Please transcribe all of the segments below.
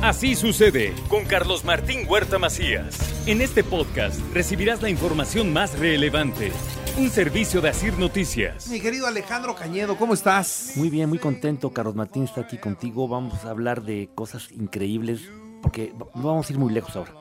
Así sucede con Carlos Martín Huerta Macías. En este podcast recibirás la información más relevante. Un servicio de Asir Noticias. Mi querido Alejandro Cañedo, ¿cómo estás? Muy bien, muy contento. Carlos Martín está aquí contigo. Vamos a hablar de cosas increíbles porque no vamos a ir muy lejos ahora.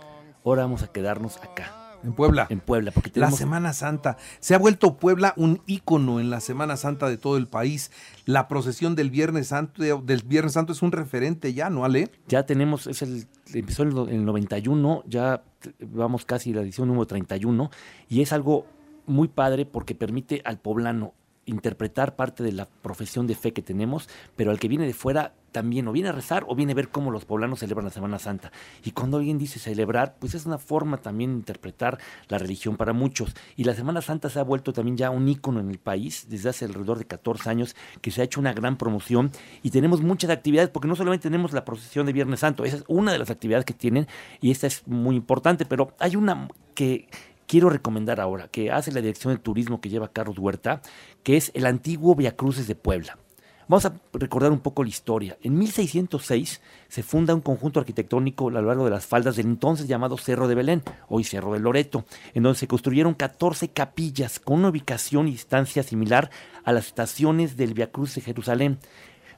Ahora vamos a quedarnos acá en Puebla. En Puebla, porque tenemos... La Semana Santa. Se ha vuelto Puebla un ícono en la Semana Santa de todo el país. La procesión del Viernes Santo, del Viernes Santo es un referente ya, ¿no, Ale? Ya tenemos, es el, empezó en el 91, ya vamos casi a la edición número 31, y es algo muy padre porque permite al poblano interpretar parte de la profesión de fe que tenemos, pero al que viene de fuera también o viene a rezar o viene a ver cómo los poblanos celebran la Semana Santa. Y cuando alguien dice celebrar, pues es una forma también de interpretar la religión para muchos. Y la Semana Santa se ha vuelto también ya un ícono en el país desde hace alrededor de 14 años que se ha hecho una gran promoción y tenemos muchas actividades porque no solamente tenemos la procesión de Viernes Santo, esa es una de las actividades que tienen y esta es muy importante, pero hay una que quiero recomendar ahora, que hace la dirección de turismo que lleva Carlos Huerta, que es el antiguo Via Cruces de Puebla. Vamos a recordar un poco la historia. En 1606 se funda un conjunto arquitectónico a lo largo de las faldas del entonces llamado Cerro de Belén, hoy Cerro de Loreto, en donde se construyeron 14 capillas con una ubicación y distancia similar a las estaciones del Via Cruz de Jerusalén.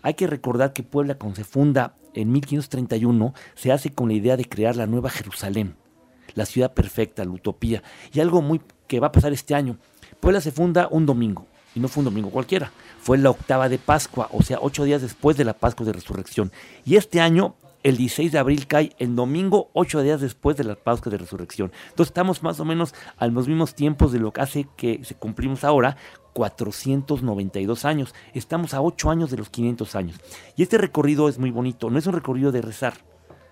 Hay que recordar que Puebla, cuando se funda en 1531, se hace con la idea de crear la Nueva Jerusalén, la ciudad perfecta, la utopía. Y algo muy que va a pasar este año. Puebla se funda un domingo, y no fue un domingo cualquiera, fue la octava de Pascua, o sea, ocho días después de la Pascua de Resurrección. Y este año, el 16 de abril cae el domingo, ocho días después de la Pascua de Resurrección. Entonces estamos más o menos a los mismos tiempos de lo que hace que se cumplimos ahora, 492 años. Estamos a ocho años de los 500 años. Y este recorrido es muy bonito, no es un recorrido de rezar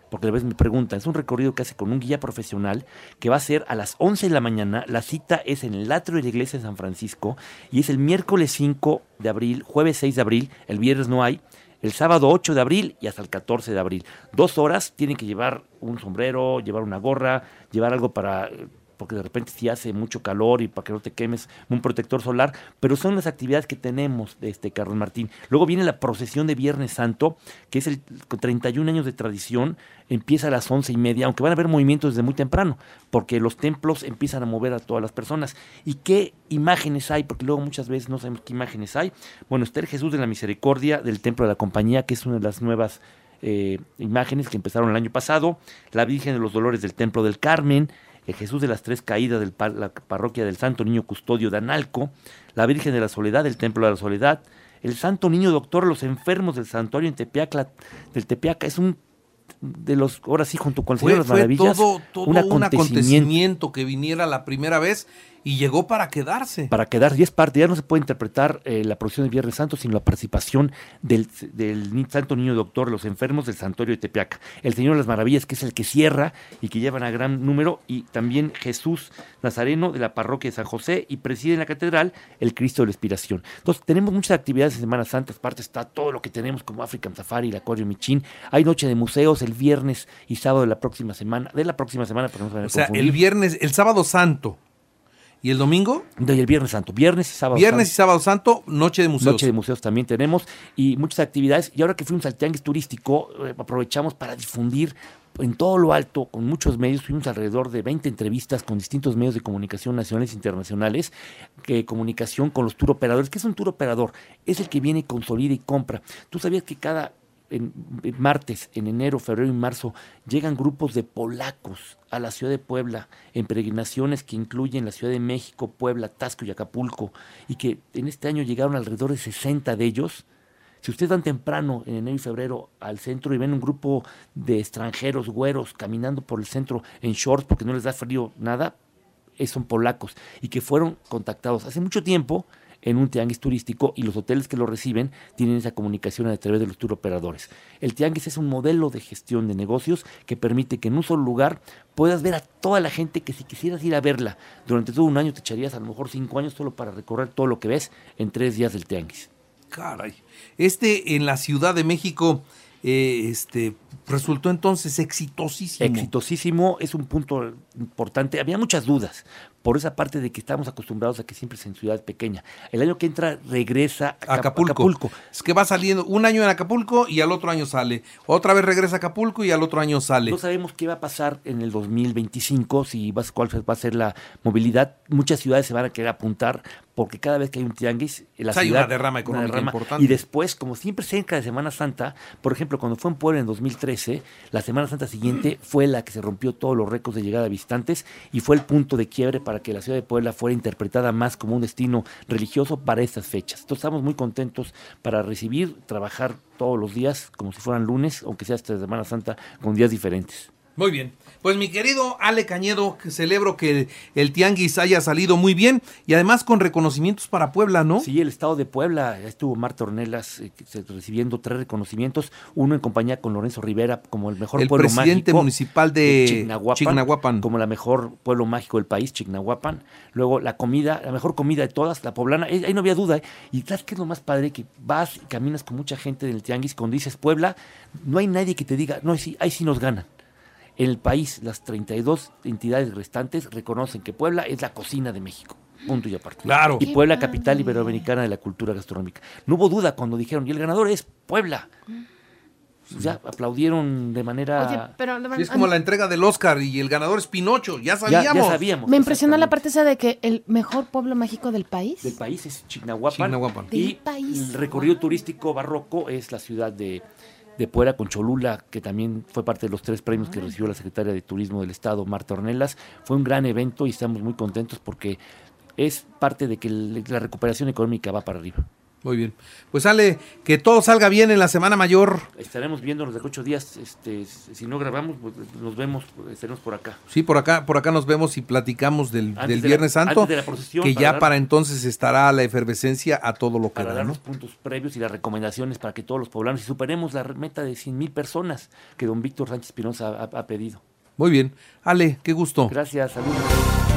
porque a veces me preguntan, es un recorrido que hace con un guía profesional que va a ser a las 11 de la mañana, la cita es en el atrio de la iglesia de San Francisco y es el miércoles 5 de abril, jueves 6 de abril, el viernes no hay, el sábado 8 de abril y hasta el 14 de abril. Dos horas, tienen que llevar un sombrero, llevar una gorra, llevar algo para porque de repente si hace mucho calor y para que no te quemes un protector solar, pero son las actividades que tenemos este Carlos Martín. Luego viene la procesión de Viernes Santo, que es el con 31 años de tradición, empieza a las once y media, aunque van a haber movimientos desde muy temprano, porque los templos empiezan a mover a todas las personas. ¿Y qué imágenes hay? Porque luego muchas veces no sabemos qué imágenes hay. Bueno, está el Jesús de la Misericordia del Templo de la Compañía, que es una de las nuevas eh, imágenes que empezaron el año pasado, la Virgen de los Dolores del Templo del Carmen, el Jesús de las Tres Caídas de la parroquia del Santo Niño Custodio de Analco, la Virgen de la Soledad del Templo de la Soledad, el Santo Niño Doctor los Enfermos del Santuario en Tepeaca, del Tepeaca, es un de los, ahora sí, junto con el Señor de las Maravillas, todo, un, acontecimiento. que viniera la primera vez y llegó para quedarse. Para quedar, y es parte, ya no se puede interpretar eh, la procesión del Viernes Santo, sino la participación del, Santo Niño Doctor, los enfermos del Santuario de Tepeaca. El Señor de las Maravillas, que es el que cierra y que llevan a gran número, y también Jesús Nazareno de la parroquia de San José y preside en la catedral el Cristo de la Expiración. Entonces, tenemos muchas actividades en Semana Santa, aparte está todo lo que tenemos como African Safari, la Acuario Michín, hay noche de museos el viernes y sábado de la próxima semana, de la próxima semana, para no O sea, el viernes, el sábado santo. ¿Y el domingo? Y el Viernes Santo. Viernes y Sábado Viernes y Sábado Santo, Noche de Museos. Noche de Museos también tenemos y muchas actividades. Y ahora que fuimos al Tianguis Turístico, eh, aprovechamos para difundir en todo lo alto, con muchos medios, fuimos alrededor de 20 entrevistas con distintos medios de comunicación nacionales e internacionales, que comunicación con los tour operadores. ¿Qué es un tour operador? Es el que viene, consolida y compra. Tú sabías que cada en, martes, en enero, febrero y marzo, llegan grupos de polacos a la ciudad de Puebla en peregrinaciones que incluyen la Ciudad de México, Puebla, Tasco y Acapulco, y que en este año llegaron alrededor de 60 de ellos. Si ustedes van temprano, en enero y febrero, al centro y ven un grupo de extranjeros, güeros, caminando por el centro en shorts porque no les da frío nada, son polacos y que fueron contactados hace mucho tiempo en un tianguis turístico y los hoteles que lo reciben tienen esa comunicación a través de los tour operadores. El tianguis es un modelo de gestión de negocios que permite que en un solo lugar puedas ver a toda la gente que si quisieras ir a verla durante todo un año te echarías a lo mejor cinco años solo para recorrer todo lo que ves en tres días del tianguis. Caray. Este en la Ciudad de México, eh, este, Resultó entonces exitosísimo. Exitosísimo es un punto importante. Había muchas dudas por esa parte de que estamos acostumbrados a que siempre es en ciudad pequeña. El año que entra regresa a Acapulco. Es que va saliendo un año en Acapulco y al otro año sale. Otra vez regresa a Acapulco y al otro año sale. No sabemos qué va a pasar en el 2025, si va, cuál va a ser la movilidad. Muchas ciudades se van a querer apuntar porque cada vez que hay un tianguis, la ciudad, hay una derrama económica importante. Y después, como siempre cerca de Semana Santa, por ejemplo, cuando fue en Puebla en 2013, la Semana Santa siguiente fue la que se rompió todos los récords de llegada de visitantes y fue el punto de quiebre para que la ciudad de Puebla fuera interpretada más como un destino religioso para estas fechas. Entonces estamos muy contentos para recibir, trabajar todos los días como si fueran lunes, aunque sea esta Semana Santa, con días diferentes. Muy bien. Pues mi querido Ale Cañedo, celebro que el, tianguis haya salido muy bien y además con reconocimientos para Puebla, ¿no? Sí, el estado de Puebla, estuvo Marta Ornelas eh, recibiendo tres reconocimientos, uno en compañía con Lorenzo Rivera como el mejor pueblo mágico. El presidente municipal de, Chignahuapan, como la mejor pueblo mágico del país, Chignahuapan. Luego la comida, la mejor comida de todas, la poblana, ahí no había duda. ¿eh? Y sabes que es lo más padre, que vas y caminas con mucha gente del tianguis, cuando dices Puebla, no hay nadie que te diga, no, ahí sí nos ganan. En el país, las 32 entidades restantes reconocen que Puebla es la cocina de México. Punto y aparte. Claro. Y Puebla, capital iberoamericana de la cultura gastronómica. No hubo duda cuando dijeron, y el ganador es Puebla. Ya aplaudieron de manera. es como la entrega del Oscar y el ganador es Pinocho, ya sabíamos. Ya, sabíamos. Me impresionó la parte esa de que el mejor pueblo mágico del país. Del país es Chignahuapan. Y el recorrido turístico barroco es la ciudad de de Puebla con Cholula, que también fue parte de los tres premios que recibió la secretaria de Turismo del Estado, Marta Ornelas. Fue un gran evento y estamos muy contentos porque es parte de que la recuperación económica va para arriba. Muy bien. Pues sale, que todo salga bien en la Semana Mayor. Estaremos viéndonos de ocho días. Este, si no grabamos, pues nos vemos, estaremos por acá. Sí, por acá, por acá nos vemos y platicamos del, Viernes Santo. que ya para entonces estará la efervescencia a todo lo que para dar los puntos previos y las recomendaciones para que todos los poblanos y superemos la meta de 100 mil personas que don Víctor Sánchez Pinoza ha, ha pedido. Muy bien. Ale, qué gusto. Gracias, saludos.